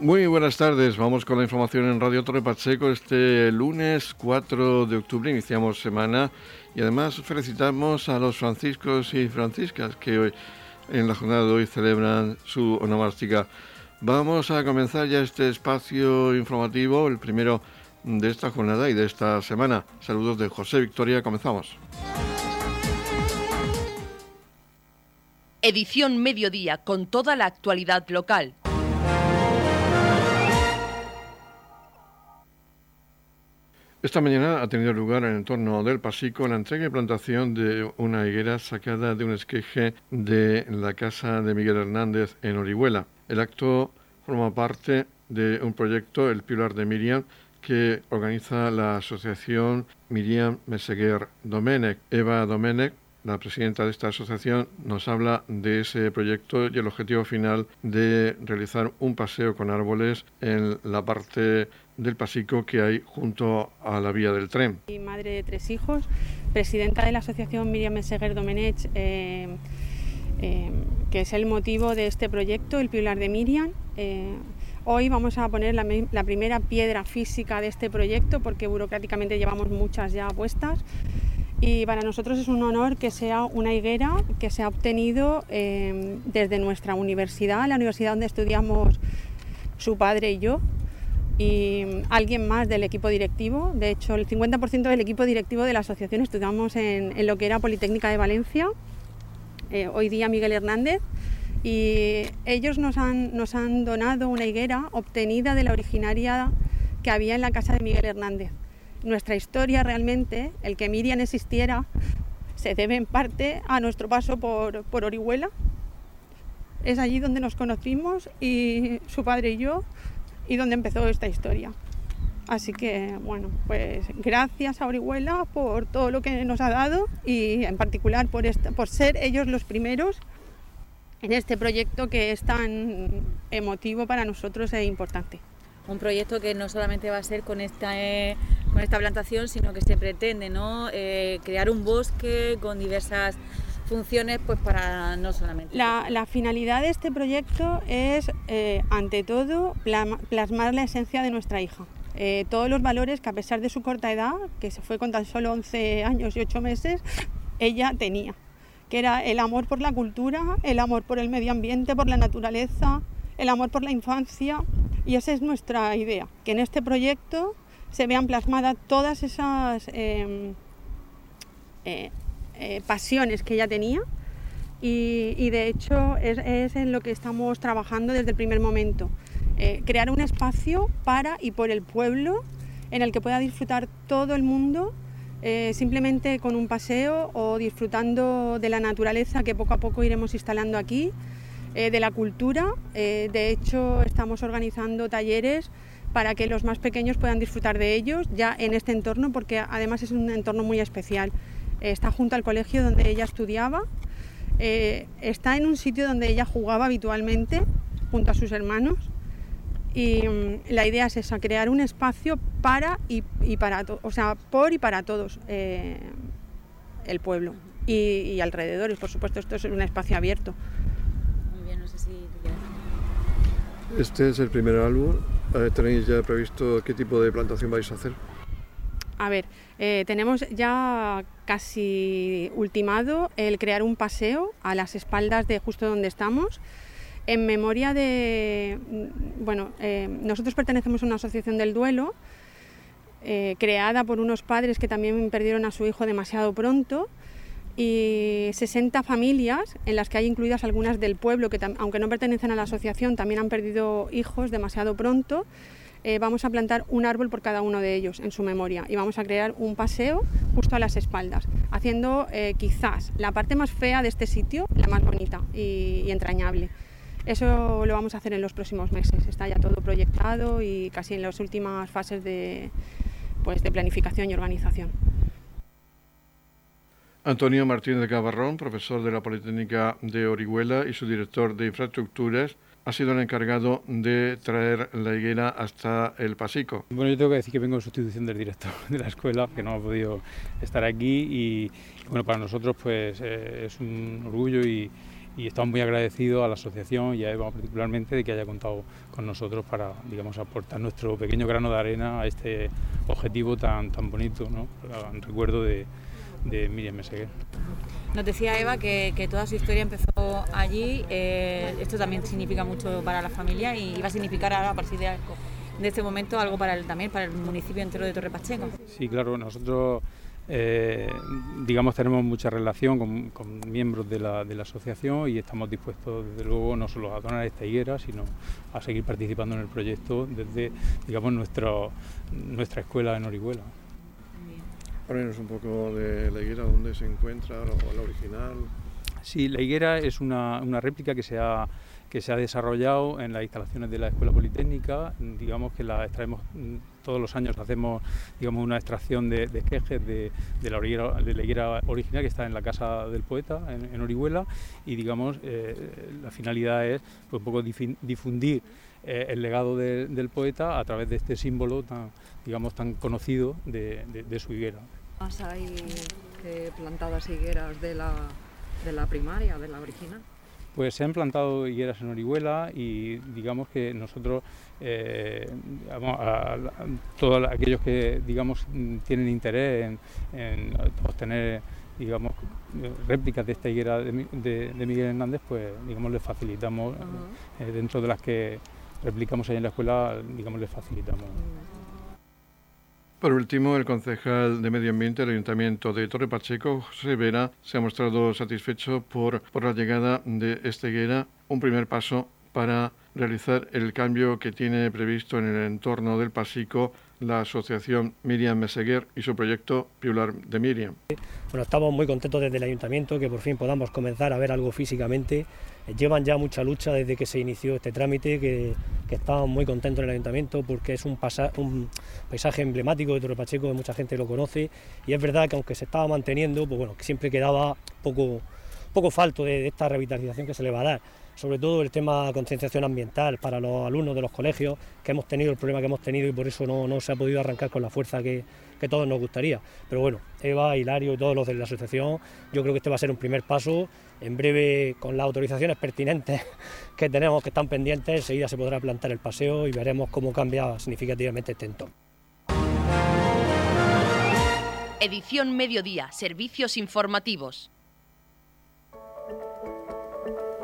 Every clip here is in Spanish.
Muy buenas tardes, vamos con la información en Radio Torre Pacheco. Este lunes 4 de octubre iniciamos semana y además felicitamos a los franciscos y franciscas que hoy en la jornada de hoy celebran su onomástica. Vamos a comenzar ya este espacio informativo, el primero de esta jornada y de esta semana. Saludos de José Victoria, comenzamos. Edición Mediodía con toda la actualidad local. Esta mañana ha tenido lugar en el entorno del Pasico la entrega y plantación de una higuera sacada de un esqueje de la casa de Miguel Hernández en Orihuela. El acto forma parte de un proyecto, El Pilar de Miriam, que organiza la asociación Miriam Meseguer Domenech. Eva Domenech la presidenta de esta asociación nos habla de ese proyecto y el objetivo final de realizar un paseo con árboles en la parte del Pasico que hay junto a la vía del tren. Mi madre de tres hijos, presidenta de la asociación Miriam Meseguer Domenech, eh, eh, que es el motivo de este proyecto, el Pilar de Miriam. Eh, hoy vamos a poner la, la, primera piedra física de este proyecto porque burocráticamente llevamos muchas ya puestas y para nosotros es un honor que sea una higuera que se ha obtenido desde nuestra universidad, la universidad donde estudiamos su padre y yo, y alguien más del equipo directivo. De hecho, el 50% del equipo directivo de la asociación estudiamos en, lo que era Politécnica de Valencia, eh, hoy día Miguel Hernández, y ellos nos han, nos han donado una higuera obtenida de la originaria que había en la casa de Miguel Hernández nuestra historia realmente, el que Miriam existiera, se debe en parte a nuestro paso por, por Orihuela. Es allí donde nos conocimos y su padre y yo y donde empezó esta historia. Así que, bueno, pues gracias a Orihuela por todo lo que nos ha dado y en particular por, por ser ellos los primeros en este proyecto que es tan emotivo para nosotros e importante un proyecto que no solamente va a ser con esta, eh, con esta plantación, sino que se pretende ¿no? Eh, crear un bosque con diversas funciones pues para no solamente. La, la finalidad de este proyecto es, eh, ante todo, plasmar la esencia de nuestra hija. todos los valores que a pesar de su corta edad, que se fue con tan solo 11 años y 8 meses, ella tenía, que era el amor por la cultura, el amor por el medio ambiente, por la naturaleza, el amor por la infancia y esa es nuestra idea, que en este proyecto se vean plasmadas todas esas em, eh, eh, pasiones que ella tenía y, de hecho es, en lo que estamos trabajando desde el primer momento. Eh, crear un espacio para y por el pueblo en el que pueda disfrutar todo el mundo simplemente con un paseo o disfrutando de la naturaleza que poco a poco iremos instalando aquí eh, de la cultura. Eh, de hecho, estamos organizando talleres para que los más pequeños puedan disfrutar de ellos ya en este entorno, porque además es un entorno muy especial. Eh, está junto al colegio donde ella estudiaba, está en un sitio donde ella jugaba habitualmente junto a sus hermanos. Y mm, la idea es esa, crear un espacio para y, para o sea, por y para todos el pueblo y, y alrededores. Por supuesto, esto es un espacio abierto. Este es el primer álbum. Eh, ¿Tenéis ya previsto qué tipo de plantación vais a hacer? A ver, eh, tenemos ya casi ultimado el crear un paseo a las espaldas de justo donde estamos, en memoria de, mm, bueno, eh, nosotros pertenecemos a una asociación del duelo, creada por unos padres que también perdieron a su hijo demasiado pronto y 60 familias en las que hay incluidas algunas del pueblo que aunque no pertenecen a la asociación también han perdido hijos demasiado pronto. Eh, vamos a plantar un árbol por cada uno de ellos en su memoria y vamos a crear un paseo justo a las espaldas, haciendo eh, quizás la parte más fea de este sitio la más bonita y, entrañable. Eso lo vamos a hacer en los próximos meses, está ya todo proyectado y casi en las últimas fases de, pues, de planificación y organización. Antonio Martínez de Cabarrón, profesor de la Politécnica de Orihuela y su director de infraestructuras, ha sido el encargado de traer la higuera hasta el Pasico. Bueno, yo tengo que decir que vengo en sustitución del director de la escuela, que no ha podido estar aquí y bueno, para nosotros pues eh, es un orgullo y, estamos muy agradecidos a la asociación y a Eva particularmente de que haya contado con nosotros para digamos aportar nuestro pequeño grano de arena a este objetivo tan tan bonito ¿no? recuerdo de, de Miriam Meseguer. Nos decía Eva que, que, toda su historia empezó allí, eh, esto también significa mucho para la familia y va a significar ahora a partir de, este momento algo para el, también para el municipio entero de Torre Pacheco. Sí, claro, nosotros eh, digamos, tenemos mucha relación con, miembros de la, de la, asociación y estamos dispuestos, desde luego, no solo a donar esta higuera, sino a seguir participando en el proyecto desde, digamos, nuestro, nuestra escuela en Orihuela. Háblenos un poco de la higuera, dónde se encuentra, la original. Sí, la higuera es una, una réplica que se ha que se ha desarrollado en las instalaciones de la Escuela Politécnica, digamos que la extraemos todos los años hacemos digamos una extracción de, de quejes de, la higuera, original que está en la casa del poeta en, Orihuela y digamos eh, la finalidad es pues, un poco difundir eh, el legado del poeta a través de este símbolo tan digamos tan conocido de, su higuera. ¿Hay plantadas higueras de la, de la primaria, de la original? Pues se han plantado higueras en Orihuela y digamos que nosotros, eh, a, todos aquellos que digamos tienen interés en, obtener digamos réplicas de esta higuera de, Miguel Hernández, pues digamos les facilitamos, eh, dentro de las que replicamos ahí en la escuela, digamos les facilitamos. Por último, el concejal de Medio Ambiente del Ayuntamiento de Torre Pacheco, José Vera, se ha mostrado satisfecho por, por la llegada de esta higuera, un primer paso para realizar el cambio que tiene previsto en el entorno del Pasico la asociación Miriam Meseguer y su proyecto Piular de Miriam. Bueno, estamos muy contentos desde el ayuntamiento que por fin podamos comenzar a ver algo físicamente. Eh, llevan ya mucha lucha desde que se inició este trámite, que, que estamos muy contentos en el ayuntamiento porque es un, paisaje emblemático de Torre Pacheco, mucha gente lo conoce y es verdad que aunque se estaba manteniendo, pues bueno, que siempre quedaba poco, poco falto de, de esta revitalización que se le va a dar sobre todo el tema de concienciación ambiental para los alumnos de los colegios, que hemos tenido el problema que hemos tenido y por eso no, se ha podido arrancar con la fuerza que, todos nos gustaría. Pero bueno, Eva, Hilario y todos los de la asociación, yo creo que este va a ser un primer paso. En breve, con las autorizaciones pertinentes que tenemos, que están pendientes, enseguida se podrá plantar el paseo y veremos cómo cambia significativamente este entorno. Edición Mediodía, Servicios Informativos.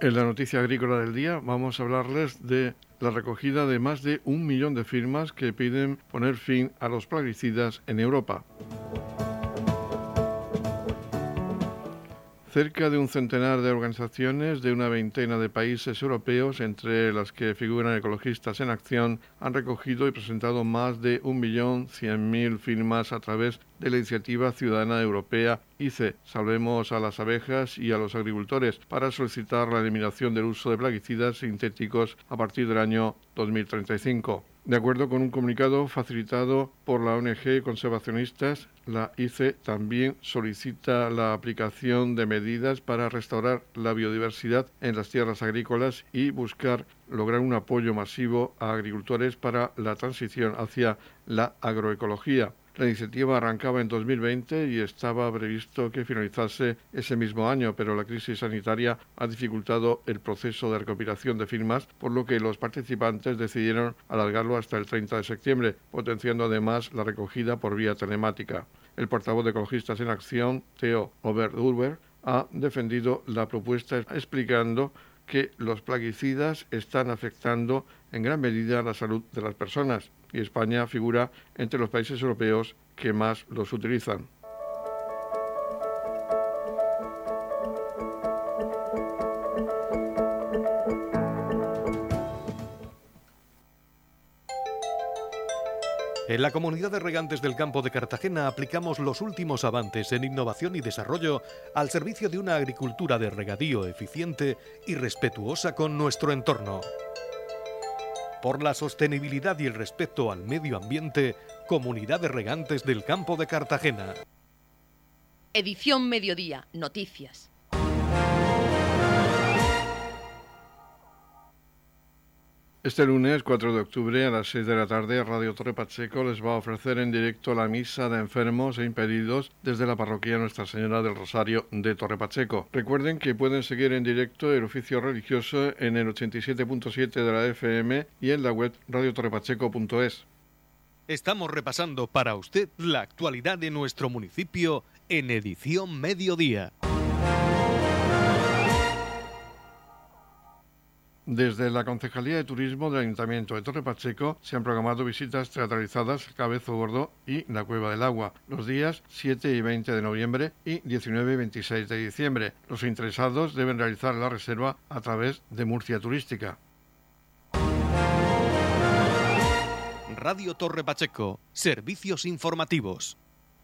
En la noticia agrícola del día vamos a hablarles de la recogida de más de un millón de firmas que piden poner fin a los plaguicidas en Europa. Cerca de un centenar de organizaciones de una veintena de países europeos, entre las que figuran ecologistas en acción, han recogido y presentado más de 1.100.000 firmas a través de la iniciativa ciudadana europea ICE, Salvemos a las abejas y a los agricultores, para solicitar la eliminación del uso de plaguicidas sintéticos a partir del año 2035. De acuerdo con un comunicado facilitado por la ONG Conservacionistas, la ICE también solicita la aplicación de medidas para restaurar la biodiversidad en las tierras agrícolas y buscar lograr un apoyo masivo a agricultores para la transición hacia la agroecología. La iniciativa arrancaba en 2020 y estaba previsto que finalizase ese mismo año, pero la crisis sanitaria ha dificultado el proceso de recopilación de firmas, por lo que los participantes decidieron alargarlo hasta el 30 de septiembre, potenciando además la recogida por vía telemática. El portavoz de Ecologistas en Acción, Theo Oberdurber, ha defendido la propuesta explicando que los plaguicidas están afectando en gran medida la salud de las personas y España figura entre los países europeos que más los utilizan. En la comunidad de regantes del campo de Cartagena aplicamos los últimos avances en innovación y desarrollo al servicio de una agricultura de regadío eficiente y respetuosa con nuestro entorno. Por la sostenibilidad y el respeto al medio ambiente, Comunidad de Regantes del Campo de Cartagena. Edición Mediodía, Noticias. Este lunes 4 de octubre a las 6 de la tarde Radio Torre Pacheco les va a ofrecer en directo la misa de enfermos e impedidos desde la parroquia Nuestra Señora del Rosario de Torre Pacheco. Recuerden que pueden seguir en directo el oficio religioso en el 87.7 de la FM y en la web radiotorrepacheco.es. Estamos repasando para usted la actualidad de nuestro municipio en edición mediodía. Desde la Concejalía de Turismo del Ayuntamiento de Torre Pacheco se han programado visitas teatralizadas a Cabezo Gordo y la Cueva del Agua los días 7 y 20 de noviembre y 19 y 26 de diciembre. Los interesados deben realizar la reserva a través de Murcia Turística. Radio Torre Pacheco, servicios informativos.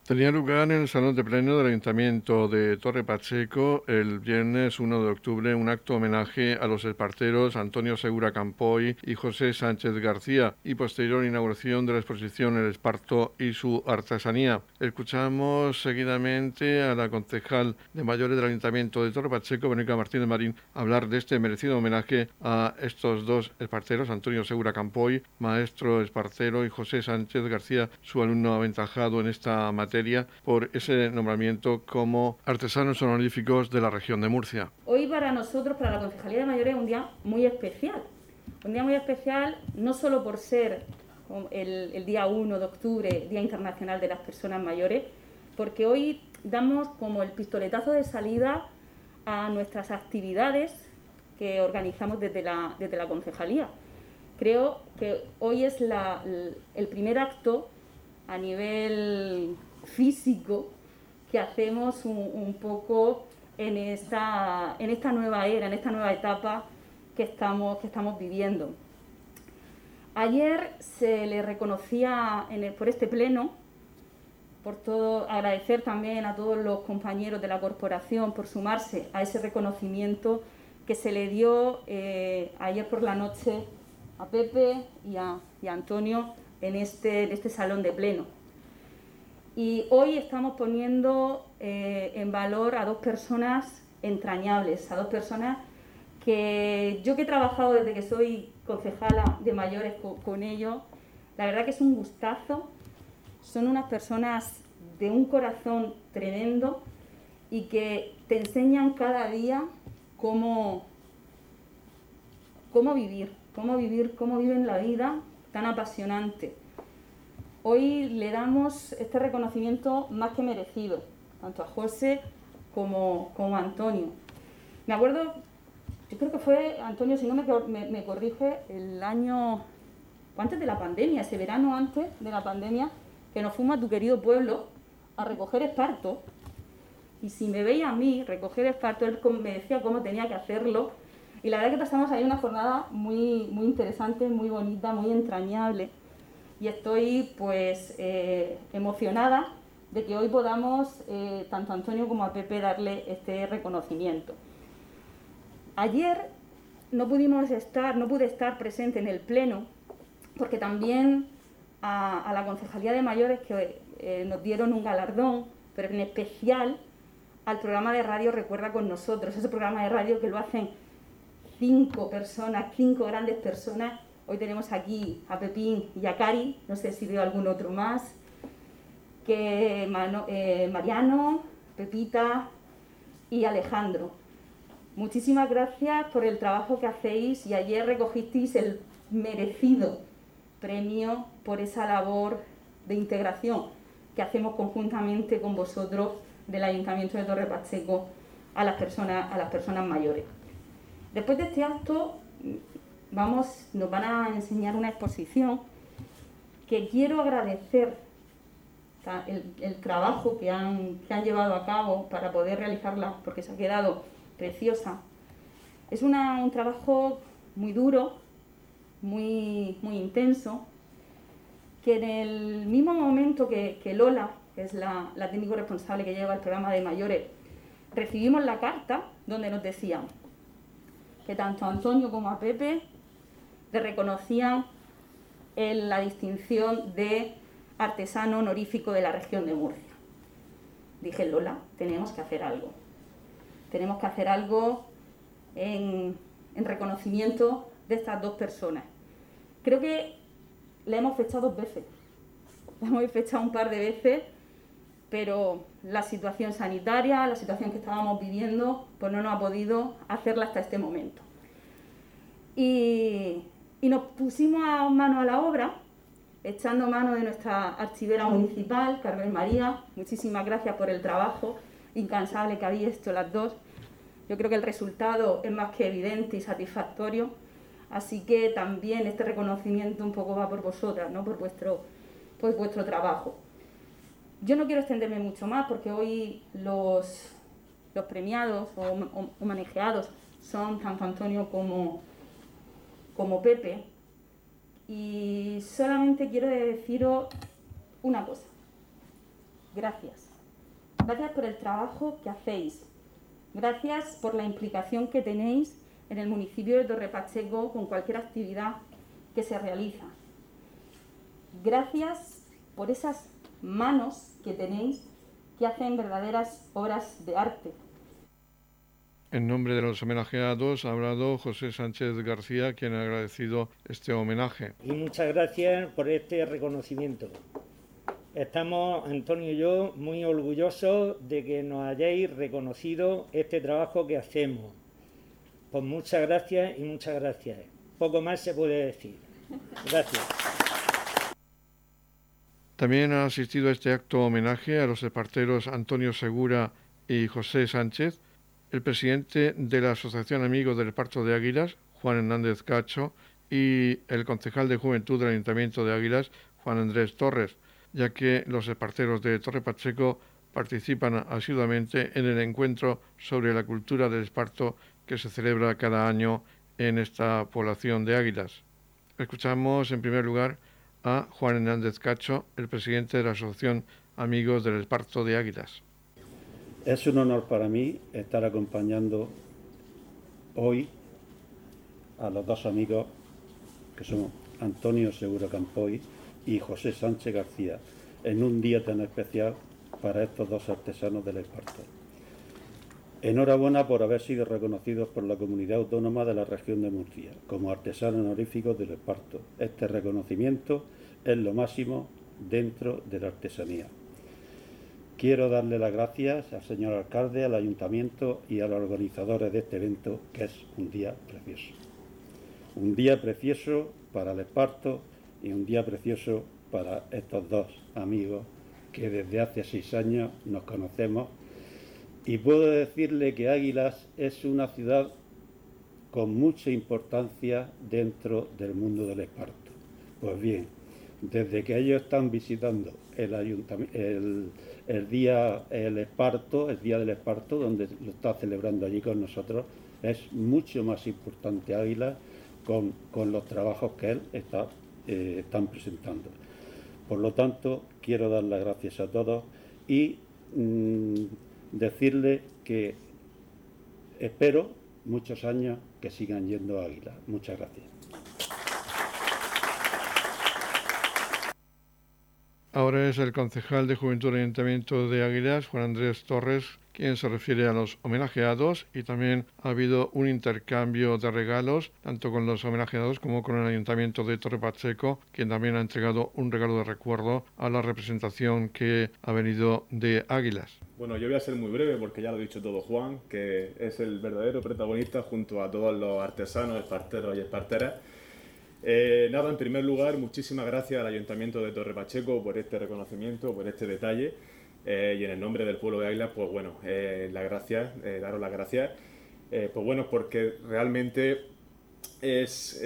Tenía lugar en el Salón de Pleno del Ayuntamiento de Torre Pacheco el viernes 1 de octubre un acto homenaje a los esparteros Antonio Segura Campoy y José Sánchez García y posterior inauguración de la exposición El Esparto y su artesanía. Escuchamos seguidamente a la concejal de mayores del Ayuntamiento de Torre Pacheco, Verónica Martínez Marín, hablar de este merecido homenaje a estos dos esparteros, Antonio Segura Campoy, maestro espartero, y José Sánchez García, su alumno aventajado en esta materia por ese nombramiento como artesanos honoríficos de la región de Murcia. Hoy para nosotros, para la Concejalía de Mayores, es un día muy especial. Un día muy especial no solo por ser el, día 1 de octubre, Día Internacional de las Personas Mayores, porque hoy damos como el pistoletazo de salida a nuestras actividades que organizamos desde la, desde la concejalía. Creo que hoy es el primer acto a nivel físico que hacemos un, poco en esta, en esta nueva era, en esta nueva etapa que estamos, que estamos viviendo. Ayer se le reconocía por este pleno, por todo, agradecer también a todos los compañeros de la corporación por sumarse a ese reconocimiento que se le dio eh, ayer por la noche a Pepe y a, Antonio en este, en este salón de pleno. Y hoy estamos poniendo eh, en valor a dos personas entrañables, a dos personas que yo que he trabajado desde que soy concejala de mayores con, ellos, la verdad que es un gustazo. Son unas personas de un corazón tremendo y que te enseñan cada día cómo, cómo vivir, cómo vivir, cómo viven la vida tan apasionante. Hoy le damos este reconocimiento más que merecido, tanto a José como, a Antonio. Me acuerdo, yo creo que fue, Antonio, si no me, me, corrige, el año antes de la pandemia, ese verano antes de la pandemia, que nos fuimos a tu querido pueblo a recoger esparto. Y si me veía a mí recoger esparto, él me decía cómo tenía que hacerlo. Y la verdad que pasamos ahí una jornada muy, muy interesante, muy bonita, muy entrañable y estoy pues eh, emocionada de que hoy podamos, eh, tanto a Antonio como a Pepe, darle este reconocimiento. Ayer no pudimos estar, no pude estar presente en el pleno, porque también a, la Concejalía de Mayores que eh, nos dieron un galardón, pero en especial al programa de radio Recuerda con nosotros, ese programa de radio que lo hacen cinco personas, cinco grandes personas Hoy tenemos aquí a Pepín y a Cari, no sé si veo algún otro más, que eh, Mariano, Pepita y Alejandro. Muchísimas gracias por el trabajo que hacéis y ayer recogisteis el merecido premio por esa labor de integración que hacemos conjuntamente con vosotros del Ayuntamiento de Torre Pacheco a las personas, a las personas mayores. Después de este acto vamos, nos van a enseñar una exposición que quiero agradecer el, trabajo que han, llevado a cabo para poder realizarla, porque se ha quedado preciosa. Es un trabajo muy duro, muy, muy intenso, que en el mismo momento que, Lola, que es la, la técnico responsable que lleva el programa de mayores, recibimos la carta donde nos decían que tanto a Antonio como a Pepe le reconocían en la distinción de artesano honorífico de la región de Murcia. Dije, Lola, tenemos que hacer algo. Tenemos que hacer algo en, en reconocimiento de estas dos personas. Creo que le hemos fechado dos veces. Le hemos fechado un par de veces, pero la situación sanitaria, la situación que estábamos viviendo, pues no nos ha podido hacerla hasta este momento. Y, y nos pusimos a mano a la obra, echando mano de nuestra archivera municipal, Carmen María. Muchísimas gracias por el trabajo incansable que habéis hecho las dos. Yo creo que el resultado es más que evidente y satisfactorio. Así que también este reconocimiento un poco va por vosotras, ¿no? por, vuestro, vuestro trabajo. Yo no quiero extenderme mucho más porque hoy los, los premiados o, o manejados son tanto Antonio como, como Pepe. Y solamente quiero deciros una cosa. Gracias. Gracias por el trabajo que hacéis. Gracias por la implicación que tenéis en el municipio de Torre Pacheco con cualquier actividad que se realiza. Gracias por esas manos que tenéis que hacen verdaderas obras de arte. En nombre de los homenajeados ha hablado José Sánchez García, quien ha agradecido este homenaje. Y muchas gracias por este reconocimiento. Estamos, Antonio y yo, muy orgullosos de que nos hayáis reconocido este trabajo que hacemos. Pues muchas gracias y muchas gracias. Poco más se puede decir. Gracias. También ha asistido a este acto homenaje a los esparteros Antonio Segura y José Sánchez, el presidente de la Asociación Amigos del Esparto de Águilas, Juan Hernández Cacho, y el concejal de Juventud del Ayuntamiento de Águilas, Juan Andrés Torres, ya que los esparteros de Torre Pacheco participan asiduamente en el encuentro sobre la cultura del esparto que se celebra cada año en esta población de Águilas. Escuchamos en primer lugar a Juan Hernández Cacho, el presidente de la Asociación Amigos del Esparto de Águilas. Es un honor para mí estar acompañando hoy a los dos amigos que son Antonio Seguro Campoy y José Sánchez García en un día tan especial para estos dos artesanos del Esparto. Enhorabuena por haber sido reconocidos por la comunidad autónoma de la región de Murcia como artesanos honoríficos del Esparto. Este reconocimiento es lo máximo dentro de la artesanía. Quiero darle las gracias al señor alcalde, al ayuntamiento y a los organizadores de este evento, que es un día precioso. Un día precioso para el Esparto y un día precioso para estos dos amigos que desde hace seis años nos conocemos y puedo decirle que Águilas es una ciudad con mucha importancia dentro del mundo del esparto. Pues bien, desde que ellos están visitando el, el, día el esparto, el día del esparto, donde lo está celebrando allí con nosotros, es mucho más importante Águilas con, los trabajos que él está eh, están presentando. Por lo tanto, quiero dar las gracias a todos y mm, decirle que espero muchos años que sigan yendo Águila. Muchas gracias. Ahora es el concejal de Juventud del Ayuntamiento de Águilas, Juan Andrés Torres, quien se refiere a los homenajeados y también ha habido un intercambio de regalos tanto con los homenajeados como con el Ayuntamiento de Torre Pacheco, quien también ha entregado un regalo de recuerdo a la representación que ha venido de Águilas. Bueno, yo voy a ser muy breve porque ya lo ha dicho todo Juan, que es el verdadero protagonista junto a todos los artesanos, esparteros y esparteras. Eh, nada, en primer lugar, muchísimas gracias al Ayuntamiento de Torre Pacheco por este reconocimiento, por este detalle. Eh, y en el nombre del pueblo de Águila, pues bueno, eh, las gracias, eh, daros las gracias. pues bueno, porque realmente es,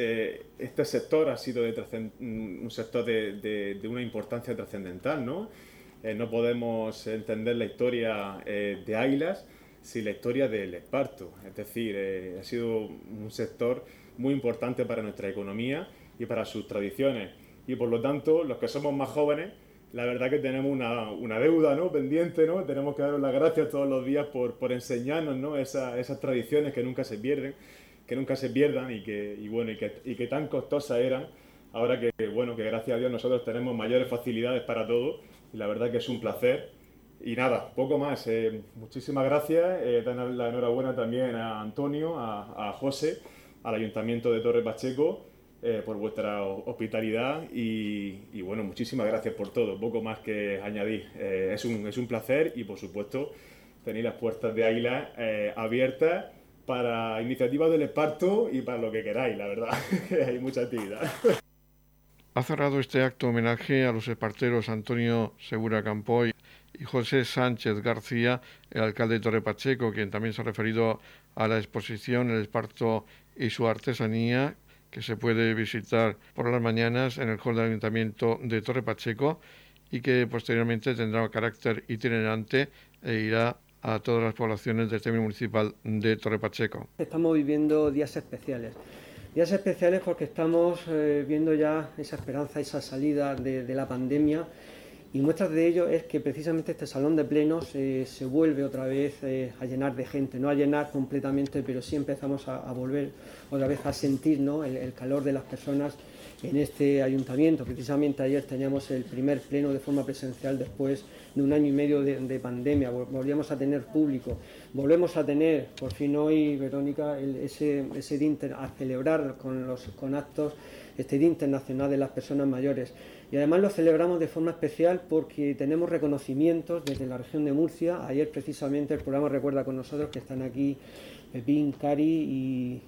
este sector ha sido de un sector de, de, una importancia trascendental, ¿no? no podemos entender la historia de Águilas sin la historia del esparto. Es decir, ha sido un sector muy importante para nuestra economía y para sus tradiciones. y por lo tanto los que somos más jóvenes, la verdad que tenemos una, una deuda ¿no? pendiente, ¿no? tenemos que daros las gracias todos los días por, por enseñarnos ¿no? esas tradiciones que nunca se pierden, que nunca se pierdan y que, y bueno, y que, y que tan costosas eran, ahora que, bueno, que gracias a Dios nosotros tenemos mayores facilidades para todo y la verdad que es un placer. Y nada, poco más. Eh, muchísimas gracias. Eh, dar la enhorabuena también a Antonio, a, a José, al Ayuntamiento de Torre Pacheco eh, por vuestra hospitalidad y, y, bueno, muchísimas gracias por todo. Poco más que añadir. Eh, es, un, es un placer y por supuesto tenéis las puertas de Águila eh, abiertas para iniciativas del esparto y para lo que queráis, la verdad, hay mucha actividad. Ha cerrado este acto homenaje a los esparteros Antonio Segura Campoy y José Sánchez García, el alcalde de Torre Pacheco, quien también se ha referido a la exposición El esparto y su artesanía, que se puede visitar por las mañanas en el hall del Ayuntamiento de Torre Pacheco y que posteriormente tendrá carácter itinerante e irá a todas las poblaciones del término municipal de Torre Pacheco. Estamos viviendo días especiales. Días especiales porque estamos eh, viendo ya esa esperanza, esa salida de, de, la pandemia y muestras de ello es que precisamente este salón de plenos eh, se vuelve otra vez eh, a llenar de gente, no a llenar completamente, pero sí empezamos a, volver otra vez a sentir ¿no? el, calor de las personas en este ayuntamiento. Precisamente ayer teníamos el primer pleno de forma presencial después de un año y medio de, de, pandemia. Volvíamos a tener público. Volvemos a tener, por fin hoy, Verónica, el, ese, ese día a celebrar con, los, con actos este Día Internacional de las Personas Mayores. Y además lo celebramos de forma especial porque tenemos reconocimientos desde la región de Murcia. Ayer precisamente el programa recuerda con nosotros que están aquí Pepín, Cari y,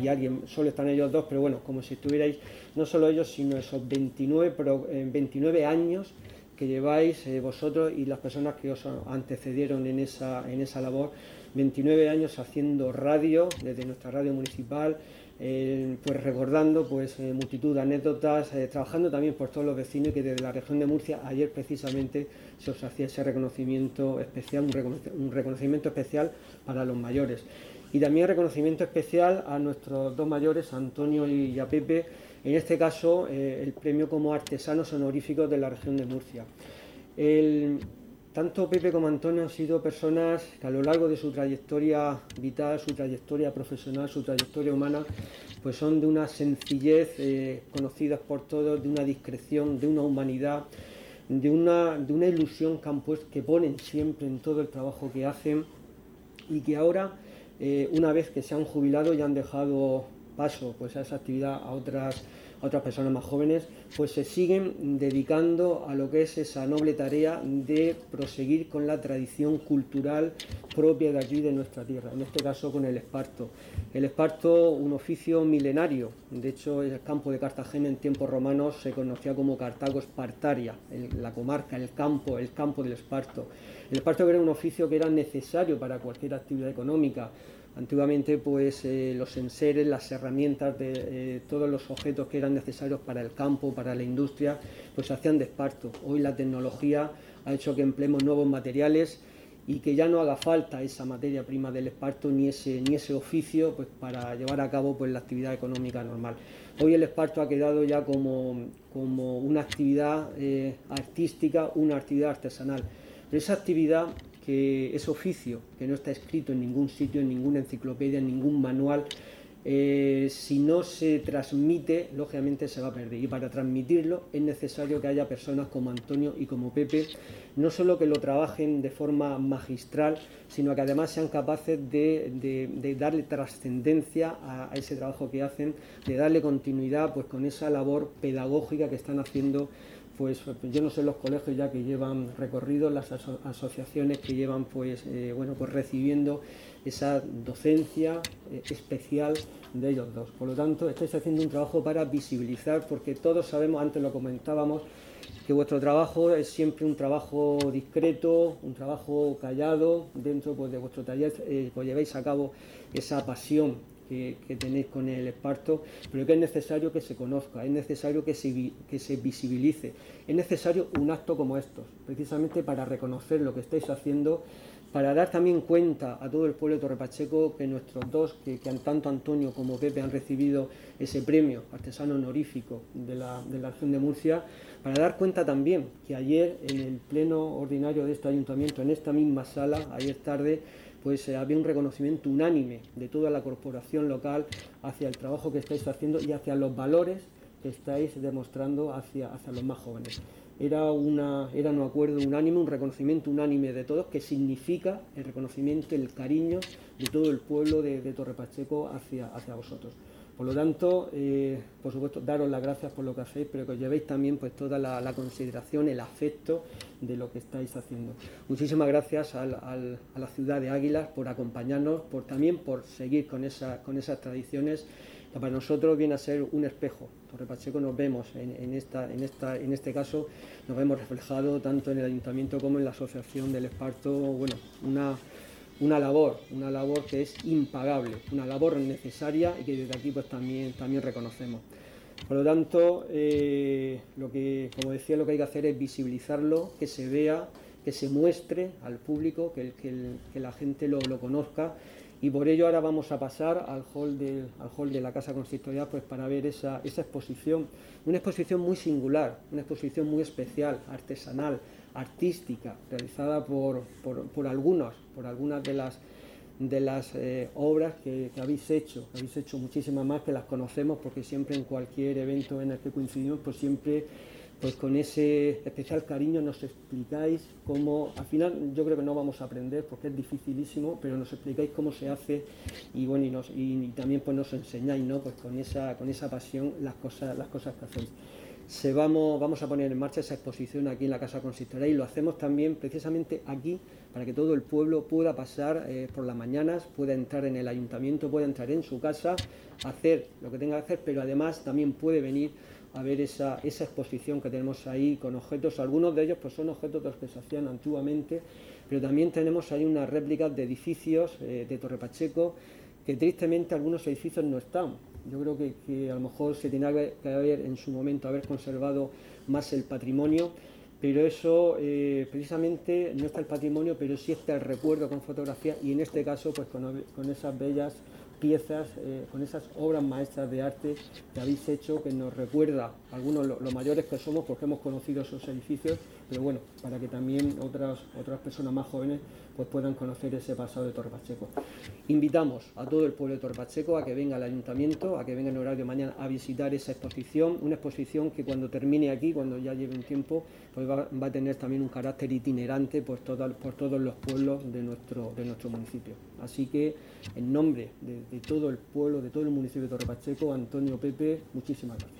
y, alguien, solo están ellos dos, pero bueno, como si estuvierais, no solo ellos, sino esos 29, pero, eh, 29 años que lleváis eh, vosotros y las personas que os antecedieron en esa, en esa labor, 29 años haciendo radio desde nuestra radio municipal, eh, pues recordando pues eh, multitud de anécdotas, eh, trabajando también por todos los vecinos que desde la región de Murcia ayer precisamente se os hacía ese reconocimiento especial, un, recono un reconocimiento especial para los mayores. Y también reconocimiento especial a nuestros dos mayores, Antonio y a Pepe, en este caso el premio como artesanos honoríficos de la región de Murcia. Tanto Pepe como Antonio han sido personas que a lo largo de su trayectoria vital, su trayectoria profesional, su trayectoria humana, pues son de una sencillez eh, conocidas por todos, de una discreción, de una humanidad, de una, de una ilusión que, que ponen siempre en todo el trabajo que hacen y que ahora, eh, una vez que se han jubilado y han dejado paso pues, a esa actividad a otras otras personas más jóvenes, pues se siguen dedicando a lo que es esa noble tarea de proseguir con la tradición cultural propia de aquí, de nuestra tierra, en este caso con el esparto. El esparto, un oficio milenario, de hecho el campo de Cartagena en tiempos romanos se conocía como Cartago Espartaria, la comarca, el campo, el campo del esparto. El esparto era un oficio que era necesario para cualquier actividad económica, Antiguamente, pues eh, los enseres, las herramientas de eh, todos los objetos que eran necesarios para el campo, para la industria, pues se hacían de esparto. Hoy la tecnología ha hecho que empleemos nuevos materiales y que ya no haga falta esa materia prima del esparto ni ese, ni ese oficio pues, para llevar a cabo pues, la actividad económica normal. Hoy el esparto ha quedado ya como, como una actividad eh, artística, una actividad artesanal. Pero esa actividad que ese oficio, que no está escrito en ningún sitio, en ninguna enciclopedia, en ningún manual, eh, si no se transmite, lógicamente se va a perder. Y para transmitirlo es necesario que haya personas como Antonio y como Pepe, no solo que lo trabajen de forma magistral, sino que además sean capaces de darle trascendencia a, a, ese trabajo que hacen, de darle continuidad pues, con esa labor pedagógica que están haciendo pues yo no sé los colegios ya que llevan recorrido, las aso asociaciones que llevan pues, eh, bueno, pues recibiendo esa docencia eh, especial de ellos dos. Por lo tanto, estáis haciendo un trabajo para visibilizar, porque todos sabemos, antes lo comentábamos, que vuestro trabajo es siempre un trabajo discreto, un trabajo callado, dentro pues, de vuestro taller eh, pues lleváis a cabo esa pasión que, que, tenéis con el esparto, pero que es necesario que se conozca, es necesario que se, que se visibilice, es necesario un acto como estos, precisamente para reconocer lo que estáis haciendo, para dar también cuenta a todo el pueblo de Torrepacheco que nuestros dos, que, tanto Antonio como Pepe han recibido ese premio artesano honorífico de la, de la región de Murcia, para dar cuenta también que ayer en el pleno ordinario de este ayuntamiento, en esta misma sala, ayer tarde, pues había un reconocimiento unánime de toda la corporación local hacia el trabajo que estáis haciendo y hacia los valores que estáis demostrando hacia, hacia los más jóvenes era, una, era un acuerdo unánime, un reconocimiento unánime de todos, que significa el reconocimiento, el cariño de todo el pueblo de, Torre Pacheco hacia, hacia vosotros. Por lo tanto, eh, por supuesto, daros las gracias por lo que hacéis, pero que os llevéis también pues, toda la, consideración, el afecto de lo que estáis haciendo. Muchísimas gracias a la ciudad de Águilas por acompañarnos, por, también por seguir con, esa, con esas tradiciones que para nosotros viene a ser un espejo. Torre Pacheco nos vemos en, esta, en, esta, en este caso, nos vemos reflejado tanto en el ayuntamiento como en la asociación del Esparto, bueno, una, una labor, una labor que es impagable, una labor necesaria y que desde aquí pues también, también reconocemos. Por lo tanto, eh, lo que, como decía, lo que hay que hacer es visibilizarlo, que se vea, que se muestre al público, que, la gente lo conozca y por ello ahora vamos a pasar al hall de, al hall de la Casa Consistorial pues para ver esa, exposición, una exposición muy singular, una exposición muy especial, artesanal, artística, realizada por, por, algunos, por algunas de las de las eh, obras que, habéis hecho, habéis hecho muchísimas más que las conocemos porque siempre en cualquier evento en el que coincidimos pues siempre pues con ese especial cariño nos explicáis cómo, al final yo creo que no vamos a aprender porque es dificilísimo, pero nos explicáis cómo se hace y bueno, y, nos, y, también pues nos enseñáis, ¿no? Pues con esa, con esa pasión las cosas, las cosas que hacéis. Se vamos, vamos a poner en marcha esa exposición aquí en la Casa Consistorial y lo hacemos también precisamente aquí para que todo el pueblo pueda pasar eh, por las mañanas, pueda entrar en el ayuntamiento, pueda entrar en su casa, hacer lo que tenga que hacer, pero además también puede venir a ver esa, esa, exposición que tenemos ahí con objetos, algunos de ellos pues son objetos de los que se hacían antiguamente, pero también tenemos ahí unas réplicas de edificios eh, de Torre Pacheco, que tristemente algunos edificios no están. Yo creo que, a lo mejor se tiene que haber en su momento haber conservado más el patrimonio, pero eso eh, precisamente no está el patrimonio, pero sí está el recuerdo con fotografía y en este caso pues con, con esas bellas piezas, eh, con esas obras maestras de arte que habéis hecho, que nos recuerda algunos lo, mayores que somos porque hemos conocido esos edificios, pero bueno, para que también otras, otras personas más jóvenes pues puedan conocer ese pasado de Torre Pacheco. Invitamos a todo el pueblo de Torre Pacheco a que venga al ayuntamiento, a que venga en horario de mañana a visitar esa exposición, una exposición que cuando termine aquí, cuando ya lleve un tiempo, pues va, a tener también un carácter itinerante por, por todos los pueblos de nuestro, de nuestro municipio. Así que, en nombre de, de todo el pueblo, de todo el municipio de Torre Pacheco, Antonio Pepe, muchísimas gracias.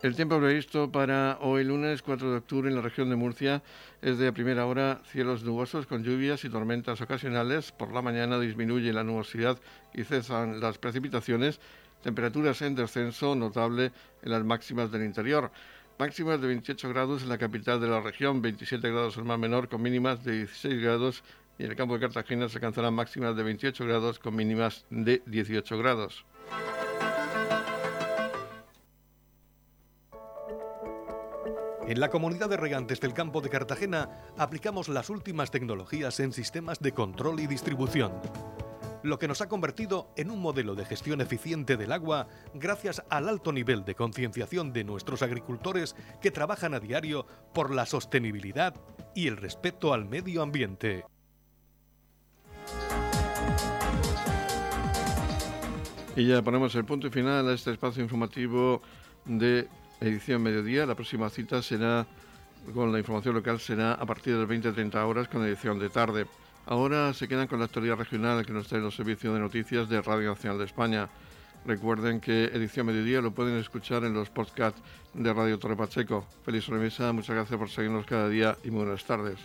El tiempo previsto para hoy lunes 4 de octubre en la región de Murcia es de primera hora cielos nubosos con lluvias y tormentas ocasionales. Por la mañana disminuye la nubosidad y cesan las precipitaciones. Temperaturas en descenso notable en las máximas del interior. Máximas de 28 grados en la capital de la región, 27 grados en mar menor con mínimas de 16 grados y en el campo de Cartagena se alcanzarán máximas de 28 grados con mínimas de 18 grados. En la comunidad de regantes del campo de Cartagena aplicamos las últimas tecnologías en sistemas de control y distribución, lo que nos ha convertido en un modelo de gestión eficiente del agua gracias al alto nivel de concienciación de nuestros agricultores que trabajan a diario por la sostenibilidad y el respeto al medio ambiente. Y ya ponemos el punto final a este espacio informativo de edición mediodía. La próxima cita será con la información local será a partir de las 20-30 horas con edición de tarde. Ahora se quedan con la actualidad regional que nos trae los servicios de noticias de Radio Nacional de España. Recuerden que Edición Mediodía lo pueden escuchar en los podcasts de Radio Torre Pacheco. Feliz sobremesa, muchas gracias por seguirnos cada día y buenas tardes.